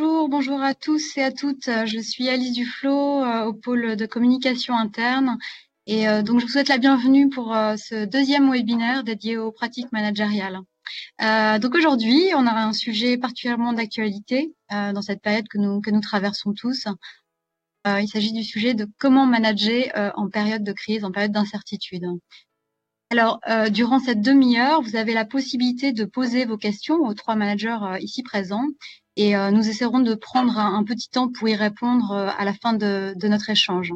bonjour, à tous et à toutes. Je suis Alice Duflo euh, au pôle de communication interne et euh, donc je vous souhaite la bienvenue pour euh, ce deuxième webinaire dédié aux pratiques managériales. donc aujourd'hui, on a un sujet particulièrement d'actualité dans cette période que nous, que nous traversons tous. il s'agit du sujet de comment manager en période de crise, en période d'incertitude. Alors, durant cette demi-heure, vous avez la possibilité de poser vos questions aux trois managers ici présents et euh, nous essaierons de prendre un, petit temps pour y répondre euh, à la fin de, notre échange.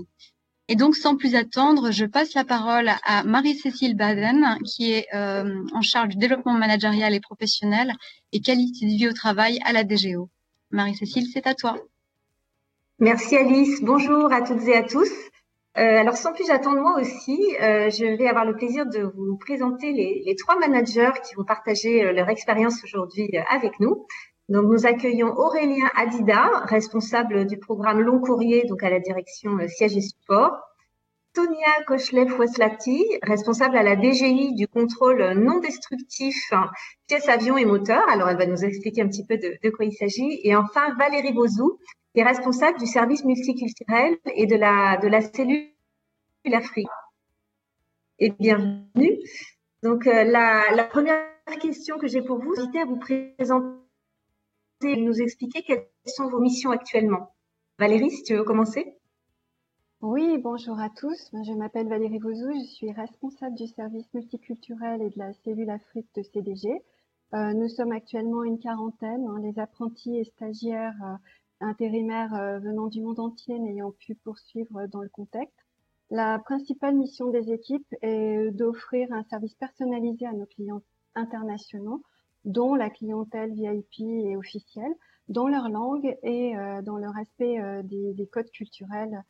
Et donc, sans plus attendre, je passe la parole à Marie-Cécile Baden, qui est euh, en charge du développement managérial et professionnel et qualité de vie au travail à la DGO. Marie-Cécile, c'est à toi. Merci Alice. Bonjour à toutes et à tous. alors, sans plus attendre, moi aussi, je vais avoir le plaisir de vous présenter les, les trois managers qui vont partager leur expérience aujourd'hui avec nous. Donc, nous accueillons Aurélien Adida, responsable du programme Long Courrier, donc à la direction euh, siège et support. Tonia Kochlev-Weslati, responsable à la DGI du contrôle non destructif pièces, avions et moteurs. Alors, elle va nous expliquer un petit peu de, quoi il s'agit. Et enfin, Valérie Bozou, qui est responsable du service multiculturel et de la, de la cellule Afrique. Et bienvenue. Donc, euh, la, première question que j'ai pour vous, c'est à vous présenter nous expliquer quelles sont vos missions actuellement. Valérie, si tu veux commencer. Oui, bonjour à tous. Je m'appelle Valérie Bozou, je suis responsable du service multiculturel et de la cellule Afrique de CDG. Euh, nous sommes actuellement une quarantaine, hein, les apprentis et stagiaires euh, intérimaires euh, venant du monde entier n'ayant pu poursuivre dans le contexte. La principale mission des équipes est d'offrir un service personnalisé à nos clients internationaux dont la clientèle VIP et officielle, dans leur langue et euh, dans le respect euh, des, codes culturels,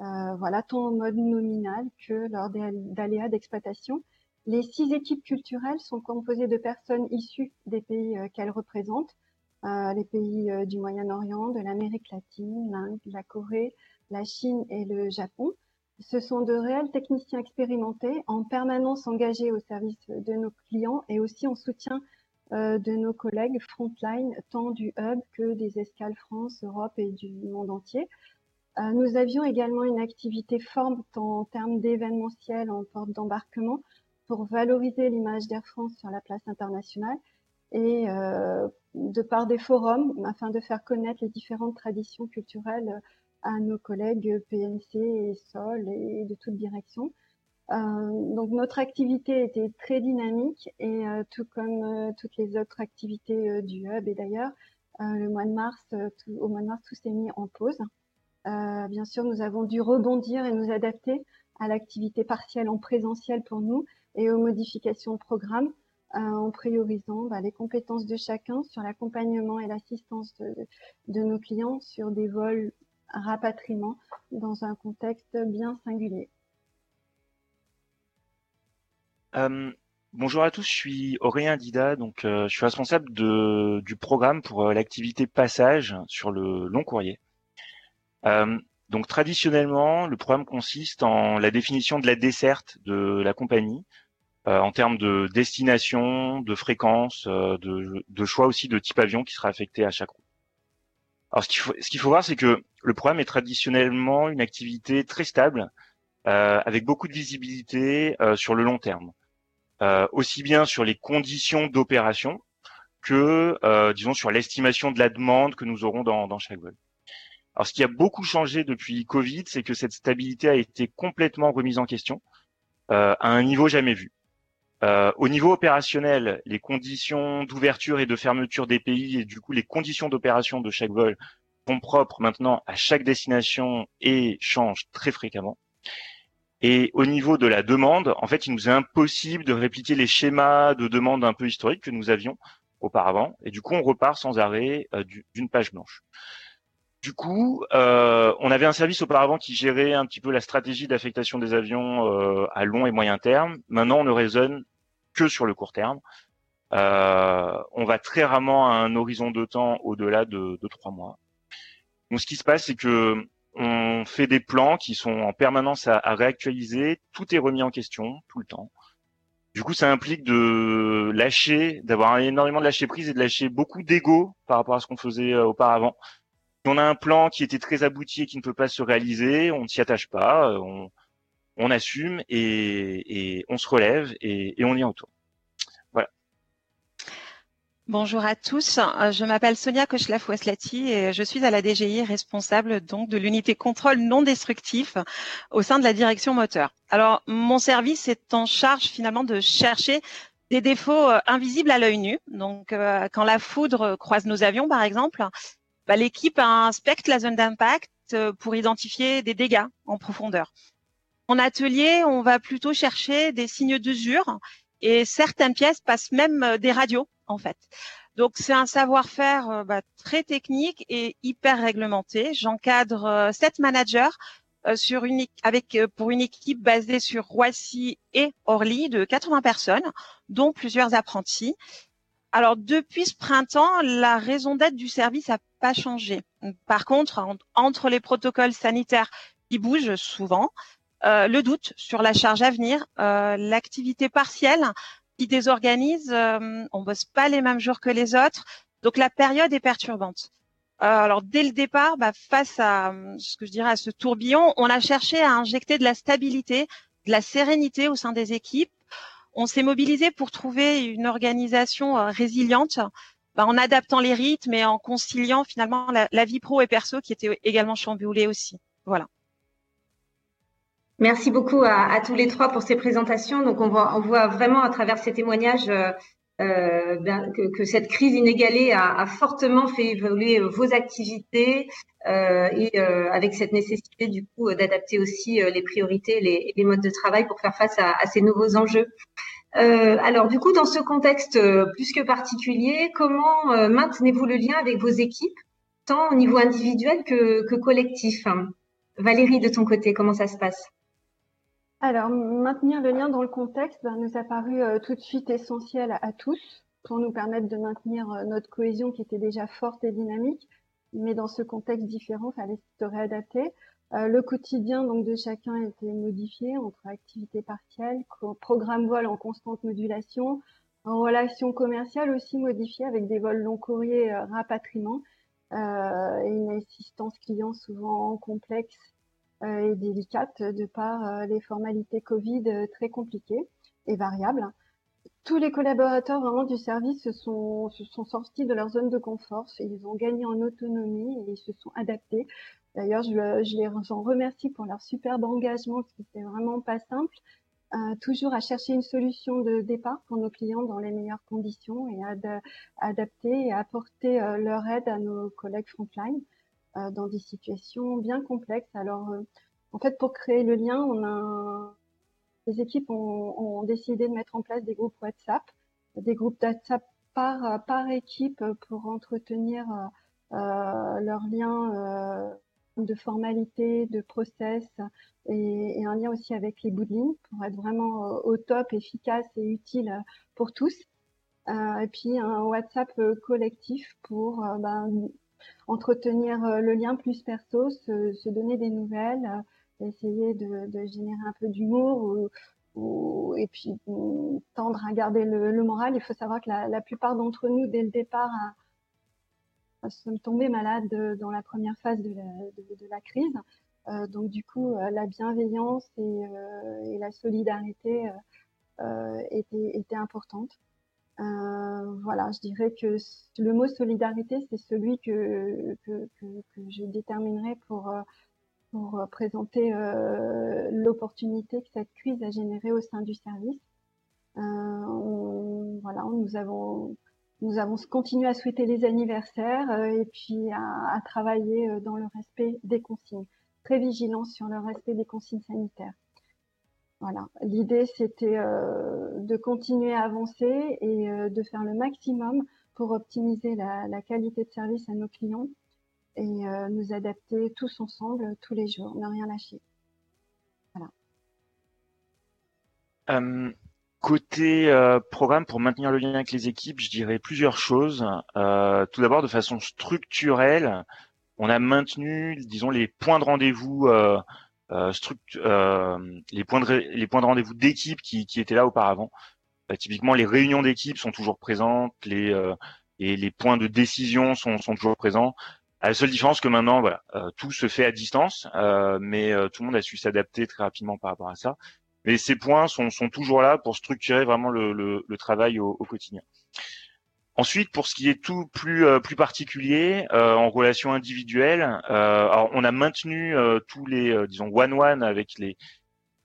euh, voilà, tant en mode nominal que lors d'aléas d'exploitation. Les six équipes culturelles sont composées de personnes issues des pays qu'elles représentent, les pays du Moyen-Orient, de l'Amérique latine, l'Inde, la Corée, la Chine et le Japon. Ce sont de réels techniciens expérimentés, en permanence engagés au service de nos clients et aussi en soutien de nos collègues frontline, tant du hub que des escales France, Europe et du monde entier. Euh, nous avions également une activité forte en termes d'événementiel en porte d'embarquement pour valoriser l'image d'Air France sur la place internationale et euh, de par des forums afin de faire connaître les différentes traditions culturelles à nos collègues PNC et SOL et de toute direction. Euh, donc notre activité était très dynamique et euh, tout comme euh, toutes les autres activités du hub et d'ailleurs le mois de mars, au mois de mars, tout s'est mis en pause. bien sûr, nous avons dû rebondir et nous adapter à l'activité partielle en présentiel pour nous et aux modifications de programme en priorisant bah, les compétences de chacun sur l'accompagnement et l'assistance de, de, nos clients sur des vols rapatriement dans un contexte bien singulier. Euh, bonjour à tous, je suis Aurélien Dida, donc euh, je suis responsable du programme pour euh, l'activité passage sur le long courrier. donc traditionnellement, le programme consiste en la définition de la desserte de la compagnie en termes de destination, de fréquence, de, choix aussi de type avion qui sera affecté à chaque route. Alors ce qu'il faut voir, c'est que le programme est traditionnellement une activité très stable, avec beaucoup de visibilité sur le long terme. Euh, aussi bien sur les conditions d'opération que, euh, disons, sur l'estimation de la demande que nous aurons dans, dans chaque vol. Alors, ce qui a beaucoup changé depuis Covid, c'est que cette stabilité a été complètement remise en question euh, à un niveau jamais vu. Euh, au niveau opérationnel, les conditions d'ouverture et de fermeture des pays et du coup les conditions d'opération de chaque vol sont propres maintenant à chaque destination et changent très fréquemment. Et au niveau de la demande, en fait, il nous est impossible de répliquer les schémas de demande un peu historiques que nous avions auparavant. Et du coup, on repart sans arrêt euh, d'une page blanche. Du coup, euh, on avait un service auparavant qui gérait un petit peu la stratégie d'affectation des avions euh, à long et moyen terme. Maintenant, on ne raisonne que sur le court terme. on va très rarement à un horizon de temps au-delà de, de trois mois. Donc, ce qui se passe, c'est que on fait des plans qui sont en permanence à, réactualiser. Tout est remis en question tout le temps. Du coup, ça implique de lâcher, d'avoir énormément de lâcher prise et de lâcher beaucoup d'ego par rapport à ce qu'on faisait euh, auparavant. Si on a un plan qui était très abouti et qui ne peut pas se réaliser, on ne s'y attache pas, euh, on, assume et, et, on se relève et, et on y retourne. Bonjour à tous, euh, je m'appelle Sonia Kochlaf-Weslati et je suis à la DGI responsable donc de l'unité contrôle non destructif au sein de la direction moteur. Alors mon service est en charge finalement de chercher des défauts euh, invisibles à l'œil nu. Donc euh, quand la foudre croise nos avions par exemple, bah, l'équipe inspecte la zone d'impact pour identifier des dégâts en profondeur. En atelier, on va plutôt chercher des signes d'usure et certaines pièces passent même des radios en fait. Donc c'est un savoir-faire euh, bah, très technique et hyper réglementé. J'encadre euh, sept managers euh, sur une, avec pour une équipe basée sur Roissy et Orly de 80 personnes, dont plusieurs apprentis. Alors depuis ce printemps, la raison d'être du service n'a pas changé. Par contre, entre les protocoles sanitaires qui bougent souvent, le doute sur la charge à venir, l'activité partielle qui désorganise. Euh, on bosse pas les mêmes jours que les autres, donc la période est perturbante. Euh, alors dès le départ, bah, face à ce que je dirais à ce tourbillon, on a cherché à injecter de la stabilité, de la sérénité au sein des équipes. On s'est mobilisé pour trouver une organisation euh, résiliente bah, en adaptant les rythmes et en conciliant finalement la, la, vie pro et perso qui était également chamboulée aussi. Voilà. Merci beaucoup à, tous les trois pour ces présentations. Donc, on voit, on voit vraiment à travers ces témoignages euh, euh ben, que, que, cette crise inégalée a, a, fortement fait évoluer vos activités euh, et euh, avec cette nécessité du coup d'adapter aussi euh, les priorités, les, les, modes de travail pour faire face à, à ces nouveaux enjeux. Euh, alors, du coup, dans ce contexte plus que particulier, comment maintenez-vous le lien avec vos équipes, tant au niveau individuel que, que collectif? Valérie, de ton côté, comment ça se passe? Alors, maintenir le lien dans le contexte ben, nous a paru euh, tout de suite essentiel à, tous pour nous permettre de maintenir euh, notre cohésion qui était déjà forte et dynamique, mais dans ce contexte différent, il fallait se réadapter. Euh, le quotidien donc de chacun était modifié entre activités partielles, programme vol en constante modulation, en relation commerciale aussi modifiée avec des vols long courriers rapatriement et une assistance client souvent complexe et délicate de par euh, les formalités Covid euh, très compliquées et variables. Tous les collaborateurs vraiment du service se sont, sortis de leur zone de confort, ils ont gagné en autonomie et ils se sont adaptés. D'ailleurs, je, les remercie pour leur superbe engagement, parce que c'était vraiment pas simple. Euh, toujours à chercher une solution de départ pour nos clients dans les meilleures conditions et à adapter et à apporter leur aide à nos collègues frontline. Euh, dans des situations bien complexes. Alors, euh, en fait, pour créer le lien, les équipes ont, décidé de mettre en place des groupes WhatsApp, des groupes WhatsApp par, par équipe pour entretenir euh, leurs liens euh, de formalité, de process et, un lien aussi avec les bouts de ligne pour être vraiment au top, efficace et utile pour tous. Et puis un WhatsApp collectif pour ben, entretenir euh, le lien plus perso, se, se donner des nouvelles, euh, essayer de, générer un peu d'humour ou, ou, et puis mm, tendre à garder le, moral. Il faut savoir que la, plupart d'entre nous, dès le départ, sommes tombés malades dans la première phase de la, crise. Euh, donc du coup, euh, la bienveillance et, euh, la solidarité euh, étaient importantes. Euh, voilà, je dirais que le mot solidarité, c'est celui que, que, je déterminerai pour, euh, pour présenter euh, l'opportunité que cette crise a générée au sein du service. Voilà, nous avons, nous avons continué à souhaiter les anniversaires et puis à, à travailler dans le respect des consignes, très vigilant sur le respect des consignes sanitaires. Voilà. L'idée, c'était de continuer à avancer et euh, de faire le maximum pour optimiser la, qualité de service à nos clients et euh, nous adapter tous ensemble tous les jours, ne rien lâcher. Voilà. Euh, côté programme pour maintenir le lien avec les équipes, je dirais plusieurs choses. tout d'abord, de façon structurelle, on a maintenu, disons, les points de rendez-vous euh, les points de les points de rendez-vous d'équipe qui, qui étaient là auparavant. bah, typiquement les réunions d'équipe sont toujours présentes, les et les points de décision sont, sont toujours présents. À la seule différence que maintenant, voilà, tout se fait à distance, mais tout le monde a su s'adapter très rapidement par rapport à ça. Mais ces points sont, sont toujours là pour structurer vraiment le, le, le travail au, au, quotidien. Ensuite, pour ce qui est tout plus plus particulier en relation individuelle, alors on a maintenu tous les disons one one avec les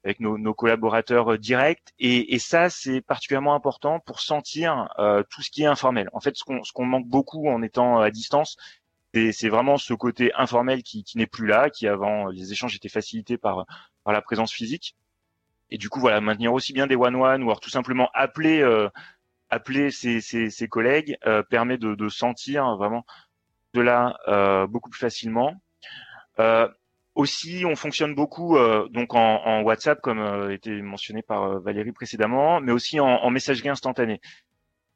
avec nos, nos collaborateurs euh, directs. Et, et ça, c'est particulièrement important pour sentir euh, tout ce qui est informel. En fait, ce qu'on ce qu'on manque beaucoup en étant à distance, c'est vraiment ce côté informel qui, qui n'est plus là, qui avant les échanges étaient facilités par par la présence physique. Et du coup, voilà, maintenir aussi bien des one-one ou alors tout simplement appeler euh, appeler ses, ses, ses collègues euh, permet de, de, sentir vraiment de là euh, beaucoup plus facilement. Euh, aussi, on fonctionne beaucoup donc en, en, WhatsApp, comme été mentionné par Valérie précédemment, mais aussi en, en, messagerie instantanée.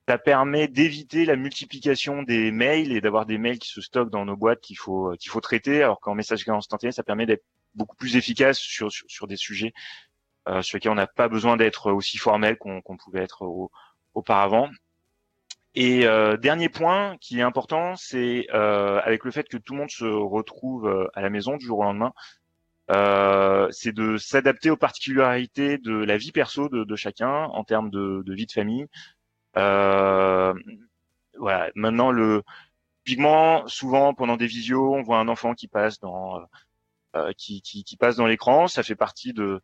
Ça permet d'éviter la multiplication des mails et d'avoir des mails qui se stockent dans nos boîtes qu'il faut qu'il faut traiter, alors qu'en messagerie instantanée, ça permet d'être beaucoup plus efficace sur sur, sur des sujets euh, sur lesquels on n'a pas besoin d'être aussi formel qu'on pouvait être au, auparavant. Et euh, dernier point qui est important, c'est euh, avec le fait que tout le monde se retrouve euh, à la maison du jour au lendemain, c'est de s'adapter aux particularités de la vie perso de, chacun en termes de, vie de famille. Voilà. Maintenant, le typiquement, souvent pendant des visios, on voit un enfant qui passe dans qui, passe dans l'écran. Ça fait partie de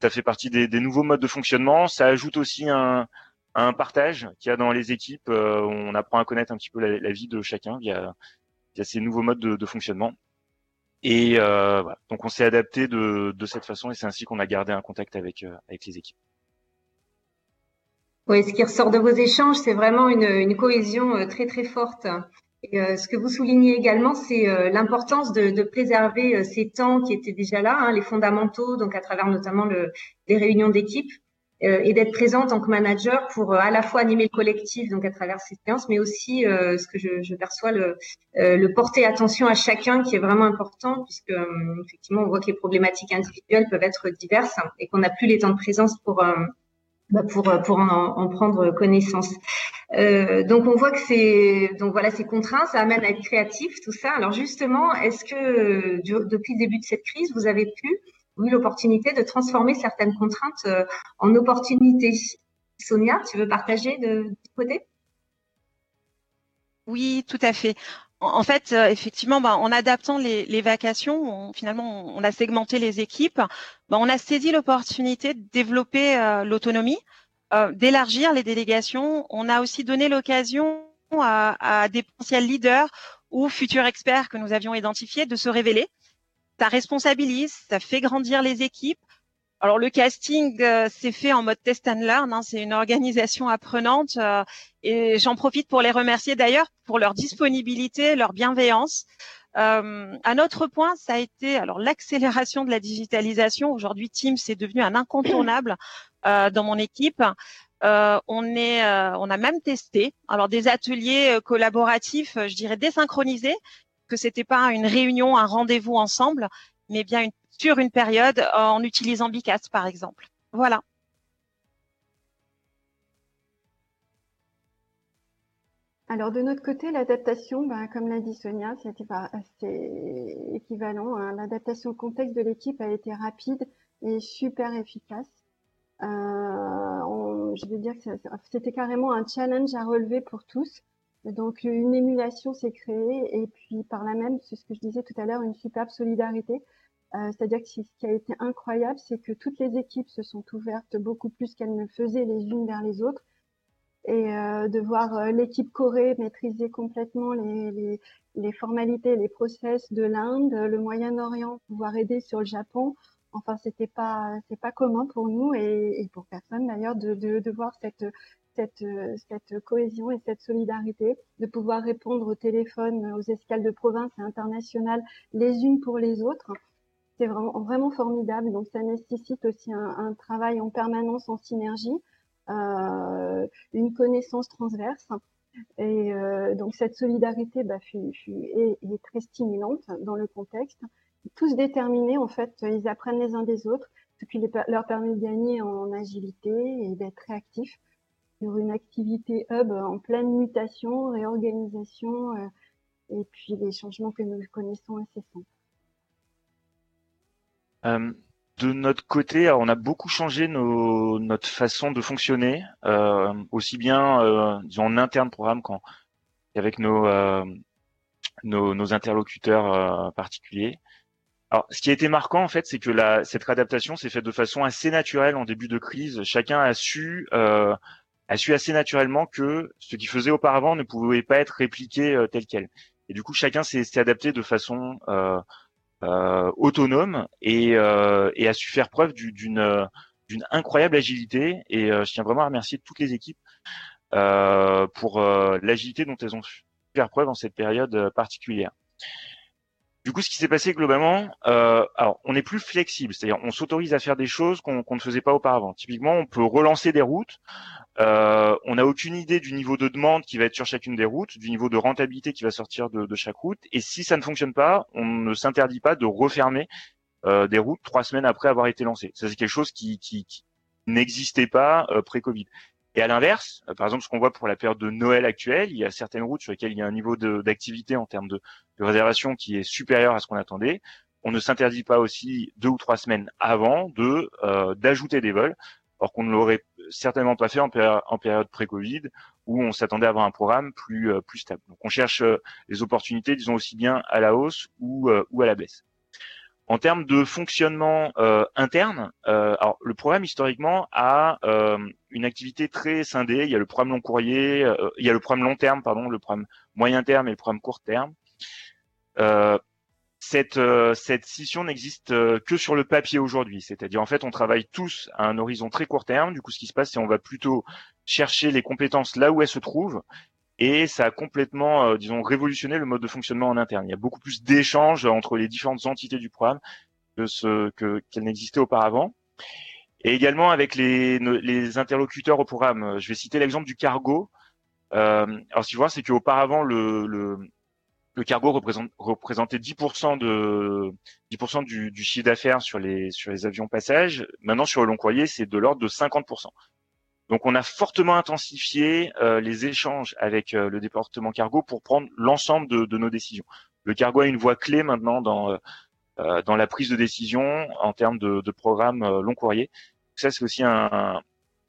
ça fait partie des nouveaux modes de fonctionnement. Ça ajoute aussi un un partage qu'il y a dans les équipes. Euh, on apprend à connaître un petit peu la, vie de chacun via, ces nouveaux modes de, fonctionnement. Et euh, voilà. donc on s'est adapté de, cette façon et c'est ainsi qu'on a gardé un contact avec, euh, avec les équipes. Oui, ce qui ressort de vos échanges, c'est vraiment une, cohésion très très forte. Ce que vous soulignez également, c'est l'importance de, préserver ces temps qui étaient déjà là, hein, les fondamentaux, donc à travers notamment le, les réunions d'équipe, et d'être présent en tant que manager pour euh, à la fois animer le collectif donc à travers ces séances, mais aussi euh, ce que je, je perçois le, le, porter attention à chacun qui est vraiment important puisque effectivement on voit que les problématiques individuelles peuvent être diverses et qu'on n'a plus les temps de présence pour bah, pour pour en, en, prendre connaissance. Euh, donc on voit que c'est donc voilà ces contraintes, ça amène à être créatif tout ça. Alors justement, est-ce que depuis le début de cette crise, vous avez pu eu l'opportunité de transformer certaines contraintes euh, en opportunités. Sonia, tu veux partager de, côté? Oui, tout à fait. En fait, euh, effectivement, bah, en adaptant les, vacations, on, finalement, on a segmenté les équipes. Bah, on a saisi l'opportunité de développer euh, l'autonomie, d'élargir les délégations. On a aussi donné l'occasion à, à, des potentiels leaders ou futurs experts que nous avions identifiés de se révéler ça responsabilise, ça fait grandir les équipes. Alors le casting euh, c'est fait en mode test and learn, hein, c'est une organisation apprenante euh, et j'en profite pour les remercier d'ailleurs pour leur disponibilité, leur bienveillance. Euh, un autre point, ça a été alors l'accélération de la digitalisation. Aujourd'hui, Teams est devenu un incontournable euh, dans mon équipe. Euh, on est, euh, on a même testé alors des ateliers collaboratifs, je dirais désynchronisés, que c'était pas une réunion, un rendez-vous ensemble, mais bien sur une période euh, en utilisant Bicast par exemple. Voilà. Alors de notre côté, l'adaptation, ben, comme l'a dit Sonia, c'était équivalent. Hein. L'adaptation au contexte de l'équipe a été rapide et super efficace. Euh, je veux dire que c'était carrément un challenge à relever pour tous donc une émulation s'est créée et puis par là même, c'est ce que je disais tout à l'heure, une superbe solidarité. Euh, C'est-à-dire que ce qui a été incroyable, c'est que toutes les équipes se sont ouvertes beaucoup plus qu'elles ne faisaient les unes vers les autres. Et euh, de voir euh, l'équipe Corée maîtriser complètement les, formalités, les process de l'Inde, le Moyen-Orient, pouvoir aider sur le Japon. Enfin, c'était pas, c'est pas commun pour nous et, et pour personne d'ailleurs de, de, de, voir cette, cette, cette cohésion et cette solidarité, de pouvoir répondre au téléphone, aux escales de province et internationales les unes pour les autres. C'est vraiment, vraiment formidable. Donc, ça nécessite aussi un, travail en permanence en synergie, euh, une connaissance transverse. Et euh, donc, cette solidarité bah, est, très stimulante dans le contexte. Tous déterminés, en fait, ils apprennent les uns des autres, ce qui leur permet de gagner en agilité et d'être réactifs sur une activité hub en pleine mutation, réorganisation et puis les changements que nous connaissons incessamment. Euh, de notre côté, on a beaucoup changé nos, notre façon de fonctionner, euh, aussi bien euh, en interne programme qu'avec nos, euh, nos, nos, interlocuteurs euh, particuliers. Alors, ce qui a été marquant en fait, c'est que la, cette réadaptation s'est faite de façon assez naturelle en début de crise. Chacun a su euh, a su assez naturellement que ce qu'il faisait auparavant ne pouvait pas être répliqué tel quel. Et du coup, chacun s'est adapté de façon euh, euh, autonome et, euh, et, a su faire preuve d'une d'une incroyable agilité. Et je tiens vraiment à remercier toutes les équipes pour l'agilité dont elles ont su faire preuve en cette période particulière. Du coup, ce qui s'est passé globalement, euh, alors on est plus flexible, c'est-à-dire on s'autorise à faire des choses qu'on ne faisait pas auparavant. Typiquement, on peut relancer des routes. Euh, on n'a aucune idée du niveau de demande qui va être sur chacune des routes, du niveau de rentabilité qui va sortir de, chaque route. Et si ça ne fonctionne pas, on ne s'interdit pas de refermer euh, des routes trois semaines après avoir été lancé. Ça, c'est quelque chose qui, n'existait pas euh, pré-Covid. Et à l'inverse, euh, par exemple, ce qu'on voit pour la période de Noël actuelle, il y a certaines routes sur lesquelles il y a un niveau d'activité en termes de, de, réservation qui est supérieur à ce qu'on attendait. On ne s'interdit pas aussi deux ou trois semaines avant de d'ajouter des vols, or qu'on ne l'aurait certainement pas fait en, période pré-Covid où on s'attendait à avoir un programme plus euh, plus stable. Donc on cherche les opportunités, disons aussi bien à la hausse ou ou à la baisse. En termes de fonctionnement euh, interne, euh, alors le programme historiquement a euh, une activité très scindée. Il y a le programme long courrier, euh, il y a le programme long terme, pardon, le programme moyen terme et le programme court terme. Euh, cette, cette scission n'existe que sur le papier aujourd'hui, c'est-à-dire en fait on travaille tous à un horizon très court terme. Du coup, ce qui se passe, c'est on va plutôt chercher les compétences là où elles se trouvent et ça a complètement, euh, disons, révolutionné le mode de fonctionnement en interne. Il y a beaucoup plus d'échanges entre les différentes entités du programme que ce que qu'elle n'existait auparavant. Et également avec les, les interlocuteurs au programme. Je vais citer l'exemple du cargo. Euh, alors, ce qu'il faut c'est qu'auparavant, le, le, le, cargo représente, représentait 10% de 10% du, du chiffre d'affaires sur les sur les avions passage. Maintenant, sur le long courrier, c'est de l'ordre de 50%. Donc on a fortement intensifié euh, les échanges avec euh, le département cargo pour prendre l'ensemble de, nos décisions. Le cargo a une voix clé maintenant dans euh, dans la prise de décision en termes de, de programme long courrier. Ça c'est aussi un,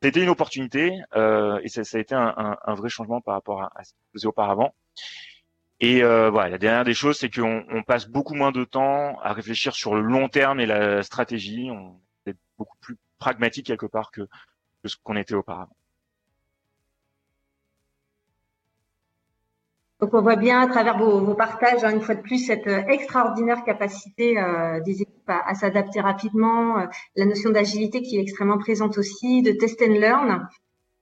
c'était une opportunité et ça, ça, a été un, un, vrai changement par rapport à, ce qu'on faisait auparavant. Et voilà, la dernière des choses, c'est qu'on on passe beaucoup moins de temps à réfléchir sur le long terme et la stratégie. On est beaucoup plus pragmatique quelque part que ce qu'on était auparavant. Donc on voit bien à travers vos, partages, hein, une fois de plus, cette euh, extraordinaire capacité euh, des équipes à, s'adapter rapidement, euh, la notion d'agilité qui est extrêmement présente aussi, de test and learn.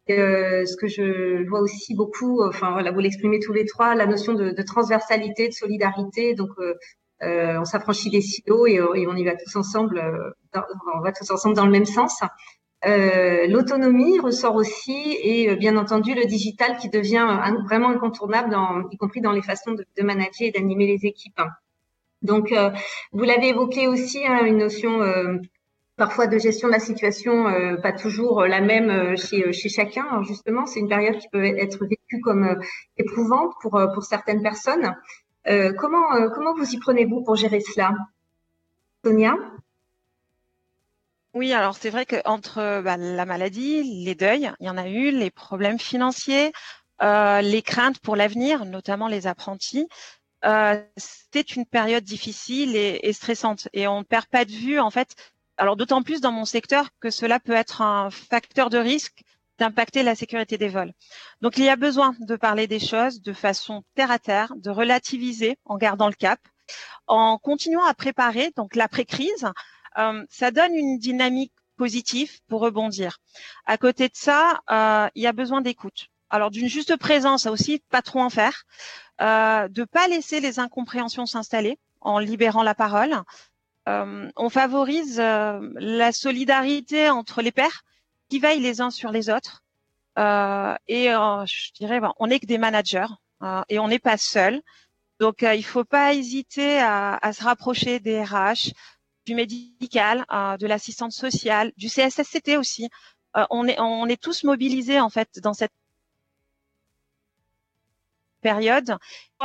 Ce que je vois aussi beaucoup, enfin voilà, vous l'exprimez tous les trois, la notion de, transversalité, de solidarité. Donc on s'affranchit des silos et, et, on y va tous ensemble, on va tous ensemble dans le même sens. Euh, l'autonomie ressort aussi et euh, bien entendu le digital qui devient vraiment incontournable, dans, y compris dans les façons de, de manager et d'animer les équipes. Donc, euh, vous l'avez évoqué aussi, hein, une notion parfois de gestion de la situation, pas toujours la même chez, chez chacun. Alors justement, c'est une période qui peut être vécue comme éprouvante pour, pour certaines personnes. comment, comment vous y prenez-vous pour gérer cela? Sonia? Oui, alors c'est vrai qu'entre bah, la maladie, les deuils, il y en a eu, les problèmes financiers, euh, les craintes pour l'avenir, notamment les apprentis, euh, c'est une période difficile et, stressante. Et on ne perd pas de vue, en fait, alors d'autant plus dans mon secteur que cela peut être un facteur de risque d'impacter la sécurité des vols. Donc il y a besoin de parler des choses de façon terre à terre, de relativiser en gardant le cap, en continuant à préparer donc l'après-crise euh, ça donne une dynamique positive pour rebondir. À côté de ça, euh, il y a besoin d'écoute. Alors d'une juste présence, aussi, pas trop en faire, euh, de pas laisser les incompréhensions s'installer en libérant la parole. Euh, on favorise euh, la solidarité entre les pairs qui veillent les uns sur les autres. et je dirais, on n'est que des managers et on n'est pas seul. Donc il faut pas hésiter à, à se rapprocher des RH, du médical, euh, de l'assistante sociale, du CSSCT aussi. on est on est tous mobilisés en fait dans cette période.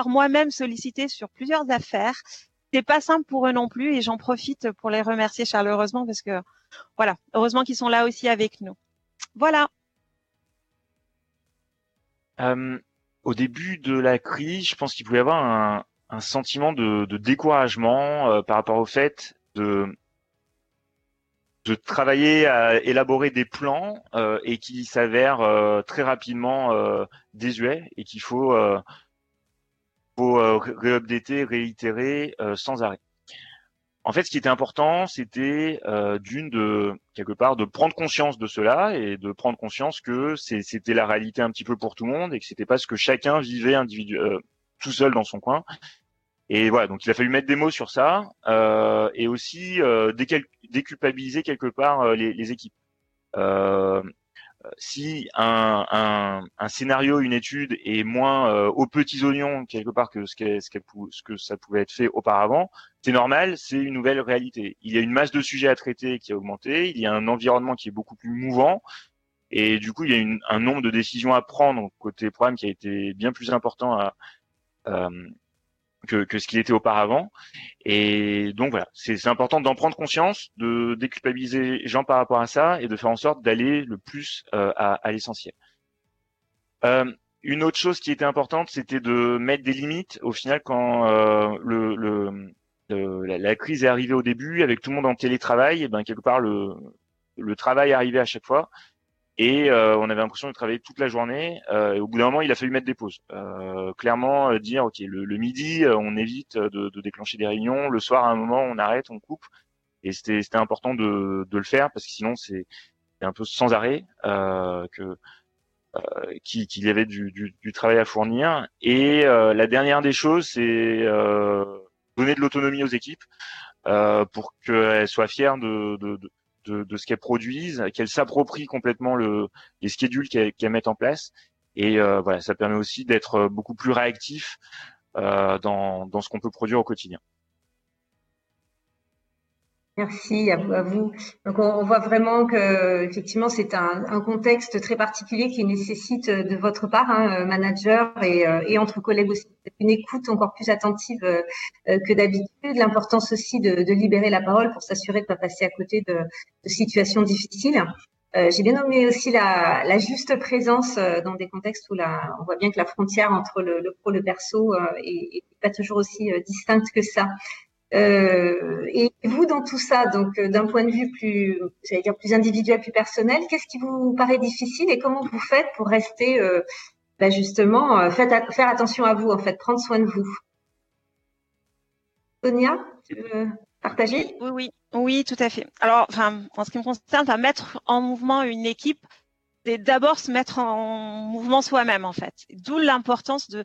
Moi-même solliciter sur plusieurs affaires, c'est pas simple pour eux non plus et j'en profite pour les remercier chaleureusement parce que voilà, heureusement qu'ils sont là aussi avec nous. Voilà. Euh, au début de la crise, je pense qu'il pouvait y avoir un, sentiment de, découragement euh, par rapport au fait de de travailler à élaborer des plans euh, et qui s'avèrent très rapidement désuets et qu'il faut faut réupdater, réitérer sans arrêt. En fait, ce qui était important, c'était d'une de quelque part de prendre conscience de cela et de prendre conscience que c'était la réalité un petit peu pour tout le monde et que c'était pas ce que chacun vivait individu tout seul dans son coin et voilà, donc il a fallu mettre des mots sur ça euh, et aussi euh, déculpabiliser quelque part euh, les, équipes. Euh, si un, un, un, scénario, une étude est moins euh, aux petits oignons quelque part que ce, qu ce, ce, que ça pouvait être fait auparavant, c'est normal, c'est une nouvelle réalité. Il y a une masse de sujets à traiter qui a augmenté, il y a un environnement qui est beaucoup plus mouvant, et du coup il y a une, un nombre de décisions à prendre côté programme qui a été bien plus important à, euh, que, que ce qu'il était auparavant. Et donc voilà, c'est important d'en prendre conscience, de déculpabiliser les gens par rapport à ça et de faire en sorte d'aller le plus euh, à, à l'essentiel. Euh, une autre chose qui était importante, c'était de mettre des limites. Au final, quand euh, le, le, la, la, crise est arrivée au début, avec tout le monde en télétravail, et ben quelque part le, le travail arrivait à chaque fois. Et euh, on avait l'impression de travailler toute la journée. Euh, et au bout d'un moment, il a fallu mettre des pauses. Euh, clairement, dire ok, le, midi, on évite de, de, déclencher des réunions. Le soir, à un moment, on arrête, on coupe. Et c'était important de, de, le faire parce que sinon, c'est un peu sans arrêt que qu'il y avait du, du, du, travail à fournir. Et la dernière des choses, c'est donner de l'autonomie aux équipes pour qu'elles soient fières de, de, de ce qu'elles produisent, qu'elles s'approprient complètement le, les schedules qu'elles mettent en place. Et euh, voilà, ça permet aussi d'être beaucoup plus réactif euh, dans, dans ce qu'on peut produire au quotidien. Merci à vous. Donc on, voit vraiment que effectivement c'est un, contexte très particulier qui nécessite de votre part, hein, manager et, et, entre collègues aussi, une écoute encore plus attentive euh, que d'habitude. L'importance aussi de, libérer la parole pour s'assurer de ne pas passer à côté de, situations difficiles. Euh, J'ai bien nommé aussi la, juste présence euh, dans des contextes où on voit bien que la frontière entre le, le pro et le perso euh, est, est, pas toujours aussi distincte que ça. Euh, et vous, dans tout ça, donc euh, d'un point de vue plus, j'allais dire plus individuel, plus personnel, qu'est-ce qui vous paraît difficile et comment vous faites pour rester, euh, bah justement, faire attention à vous, en fait, prendre soin de vous? Sonia, tu veux partager? Oui, oui, oui, tout à fait. Alors, enfin, en ce qui me concerne, enfin, mettre en mouvement une équipe, c'est d'abord se mettre en mouvement soi-même, en fait. D'où l'importance de,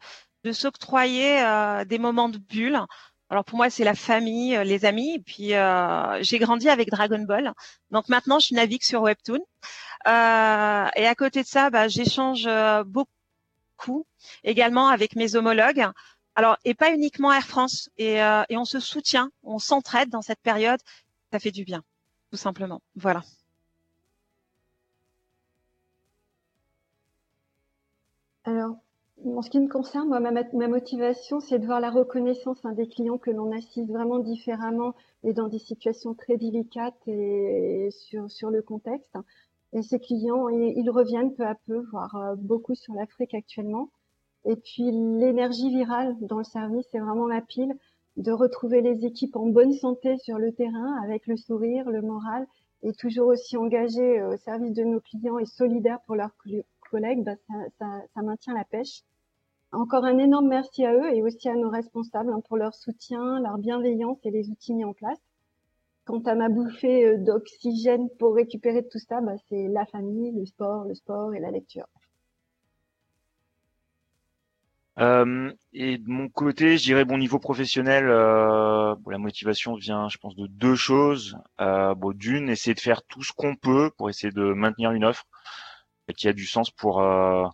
s'octroyer des moments de bulle. Alors pour moi, c'est la famille, euh, les amis. Et puis euh, j'ai grandi avec Dragon Ball. Donc maintenant, je navigue sur Webtoon. Euh, et à côté de ça, bah, j'échange euh, beaucoup également avec mes homologues. Alors et pas uniquement Air France. Et, euh, et on se soutient, on s'entraide dans cette période. Ça fait du bien, tout simplement. Voilà. Alors en ce qui me concerne, moi, ma, motivation, c'est de voir la reconnaissance hein, des clients que l'on assiste vraiment différemment et dans des situations très délicates et sur, le contexte. Et ces clients, ils, reviennent peu à peu, voire euh, beaucoup sur l'Afrique actuellement. Et puis l'énergie virale dans le service, c'est vraiment ma pile de retrouver les équipes en bonne santé sur le terrain avec le sourire, le moral et toujours aussi engagés euh, au service de nos clients et solidaires pour leurs collègues, bah, ça, maintient la pêche. Encore un énorme merci à eux et aussi à nos responsables hein, pour leur soutien, leur bienveillance et les outils mis en place. Quant à ma bouffée euh, d'oxygène pour récupérer tout ça, bah, c'est la famille, le sport, le sport et la lecture. Euh, et de mon côté, je dirais bon niveau professionnel, euh, la motivation vient, je pense, de deux choses. Bon, d'une, essayer de faire tout ce qu'on peut pour essayer de maintenir une offre qui a du sens pour euh,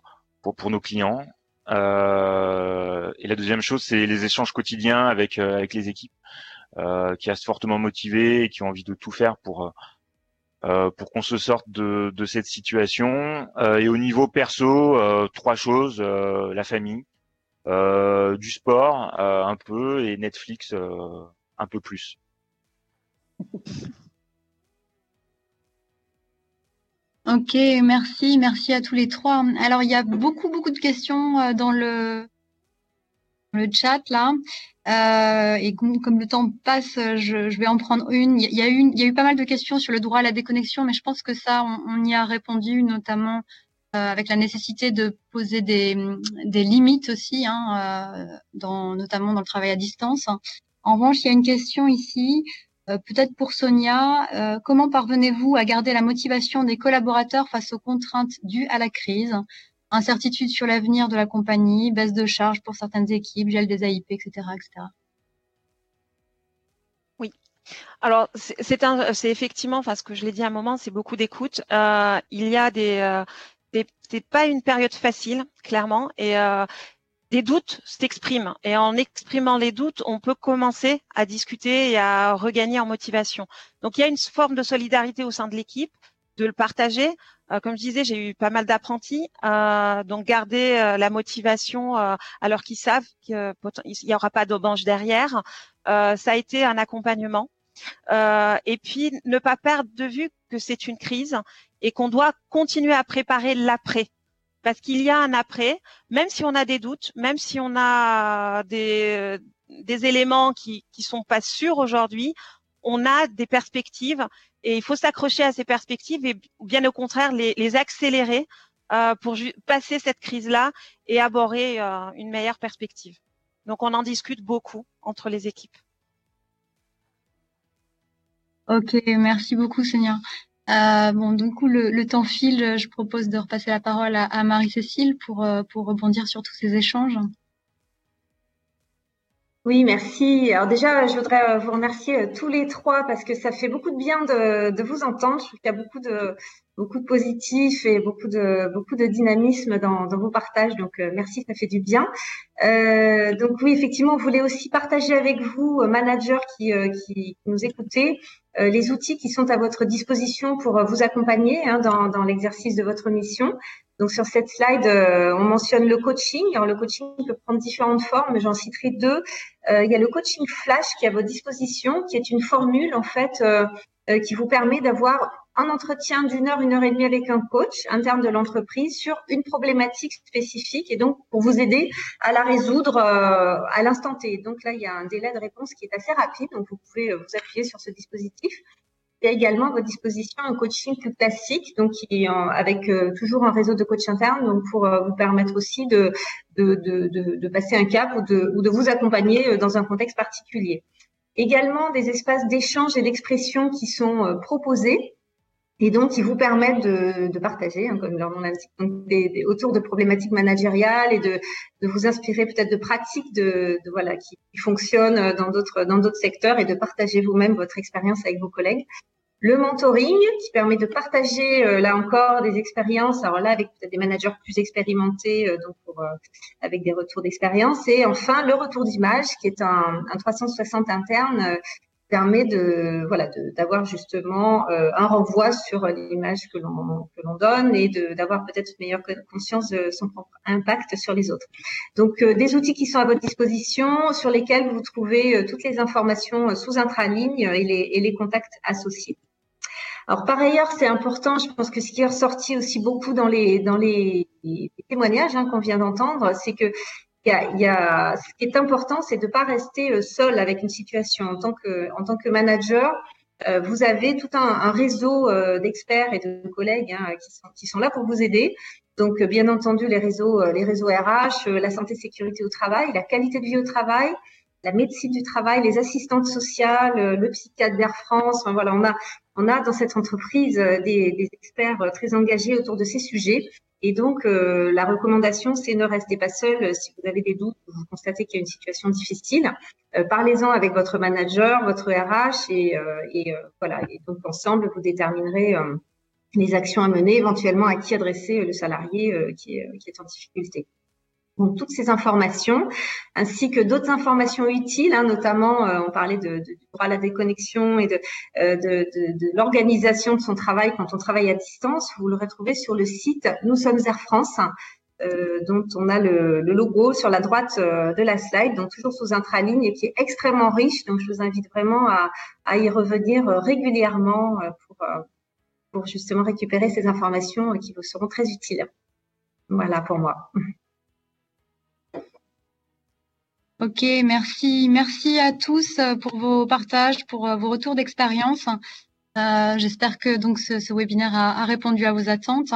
pour, pour nos clients. Euh, et la deuxième chose, c'est les échanges quotidiens avec euh, avec les équipes euh, qui restent fortement motivées et qui ont envie de tout faire pour pour qu'on se sorte de, de cette situation. et au niveau perso, trois choses la famille, du sport un peu et Netflix un peu plus. Ok, merci, merci à tous les trois. Alors, il y a beaucoup, beaucoup de questions euh, dans le, le chat là. Euh, et comme, le temps passe, je, vais en prendre une. Il y, a eu, il y a eu pas mal de questions sur le droit à la déconnexion, mais je pense que ça, on, y a répondu, notamment euh, avec la nécessité de poser des, des limites aussi, hein, dans, notamment dans le travail à distance. En revanche, il y a une question ici. Euh, peut-être pour Sonia, euh, comment parvenez-vous à garder la motivation des collaborateurs face aux contraintes dues à la crise? Incertitude sur l'avenir de la compagnie, baisse de charges pour certaines équipes, gel des AIP, etc. etc. Oui. Alors, c'est effectivement, enfin, ce que je l'ai dit à un moment, c'est beaucoup d'écoute. Euh, il y a des, des c'est pas une période facile, clairement, et des doutes s'expriment et en exprimant les doutes, on peut commencer à discuter et à regagner en motivation. Donc il y a une forme de solidarité au sein de l'équipe, de le partager. Euh, comme je disais, j'ai eu pas mal d'apprentis, euh, donc garder euh, la motivation alors qu'ils savent qu'il n'y aura pas d'aubange derrière. ça a été un accompagnement. et puis ne pas perdre de vue que c'est une crise et qu'on doit continuer à préparer l'après parce qu'il y a un après, même si on a des doutes, même si on a des, des éléments qui qui sont pas sûrs aujourd'hui, on a des perspectives et il faut s'accrocher à ces perspectives et bien au contraire les, les accélérer euh, pour passer cette crise-là et aborder euh, une meilleure perspective. Donc on en discute beaucoup entre les équipes. Ok, merci beaucoup Sonia. Euh, bon, du coup, le, temps file. Je propose de repasser la parole à, Marie-Cécile pour, euh, pour rebondir sur tous ces échanges. Oui, merci. Alors déjà, je voudrais euh, vous remercier tous les trois parce que ça fait beaucoup de bien de, de vous entendre. Je trouve qu'il y a beaucoup de, beaucoup de positifs et beaucoup de, beaucoup de dynamisme dans, dans vos partages. Donc, merci, ça fait du bien. Euh, donc oui, effectivement, on voulait aussi partager avec vous, managers qui, qui nous écoutez, euh, les outils qui sont à votre disposition pour euh, vous accompagner hein, dans, dans l'exercice de votre mission. Donc sur cette slide, euh, on mentionne le coaching. Alors le coaching peut prendre différentes formes, j'en citerai deux. il y a le coaching flash qui est à votre disposition, qui est une formule en fait qui vous permet d'avoir un entretien d'une heure, une heure et demie avec un coach interne de l'entreprise sur une problématique spécifique et donc pour vous aider à la résoudre euh, à l'instant T. Donc là, il y a un délai de réponse qui est assez rapide, donc vous pouvez euh, vous appuyer sur ce dispositif. Il y a également à votre disposition un coaching plus classique, donc avec euh, toujours un réseau de coach interne, donc pour vous permettre aussi de, de, de, passer un cap ou de, ou de vous accompagner dans un contexte particulier. Également des espaces d'échange et d'expression qui sont proposés et donc qui vous permettent de, de partager, hein, comme leur nom l'indique, autour de problématiques managériales et de, de vous inspirer peut-être de pratiques de, voilà qui, fonctionnent dans d'autres dans d'autres secteurs et de partager vous-même votre expérience avec vos collègues. Le mentoring qui permet de partager euh, là encore des expériences, alors là avec peut-être des managers plus expérimentés, euh, donc pour, euh, avec des retours d'expérience. Et enfin le retour d'image qui est un, un 360 interne permet de voilà d'avoir justement euh, un renvoi sur l'image que l'on que l'on donne et d'avoir peut-être une meilleure conscience de son propre impact sur les autres. Donc euh, des outils qui sont à votre disposition sur lesquels vous trouvez euh, toutes les informations sous intraligne et les, et les contacts associés. Alors par ailleurs, c'est important, je pense que ce qui est ressorti aussi beaucoup dans les dans les, témoignages hein, qu'on vient d'entendre, c'est que y a, ce qui est important, c'est de ne pas rester euh, seul avec une situation. En tant que, en tant que manager, euh, vous avez tout un, un réseau euh, d'experts et de collègues hein, qui, sont, qui sont là pour vous aider. Donc, bien entendu, les réseaux, les réseaux RH, la santé sécurité au travail, la qualité de vie au travail, la médecine du travail, les assistantes sociales, le psychiatre d'Air France. Enfin, voilà, on a, on a dans cette entreprise des, des experts très engagés autour de ces sujets. Et donc, euh, la recommandation, c'est ne restez pas seul. Si vous avez des doutes, vous constatez qu'il y a une situation difficile, euh, parlez-en avec votre manager, votre RH, et, euh, et voilà. Et donc, ensemble, vous déterminerez les actions à mener, éventuellement à qui adresser le salarié qui est, qui, est, en difficulté. Donc, toutes ces informations, ainsi que d'autres informations utiles, hein, notamment, euh, on parlait de, du droit à la déconnexion et de, euh, de, l'organisation de son travail quand on travaille à distance, vous le retrouvez sur le site Nous sommes Air France, euh, dont on a le, logo sur la droite de la slide, donc toujours sous intraligne et qui est extrêmement riche. Donc, je vous invite vraiment à, y revenir régulièrement pour justement récupérer ces informations qui vous seront très utiles. Voilà pour moi. Ok, merci. Merci à tous euh, pour vos partages, pour euh, vos retours d'expérience. Euh, J'espère que donc ce, webinaire a, répondu à vos attentes.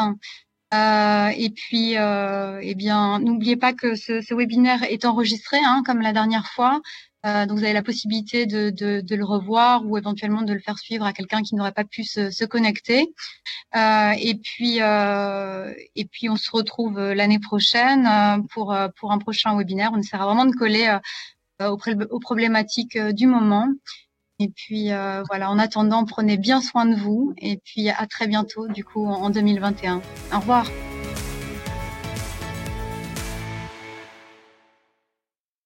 Et puis, eh bien, n'oubliez pas que ce, ce, webinaire est enregistré, hein, comme la dernière fois. Euh, donc, vous avez la possibilité de, de, le revoir ou éventuellement de le faire suivre à quelqu'un qui n'aurait pas pu se, connecter. Euh, et puis, euh, et puis, on se retrouve l'année prochaine pour pour un prochain webinaire. On essaiera vraiment de coller aux, problématiques du moment. Et puis voilà, en attendant, prenez bien soin de vous. Et puis à très bientôt, du coup, en 2021. Au revoir.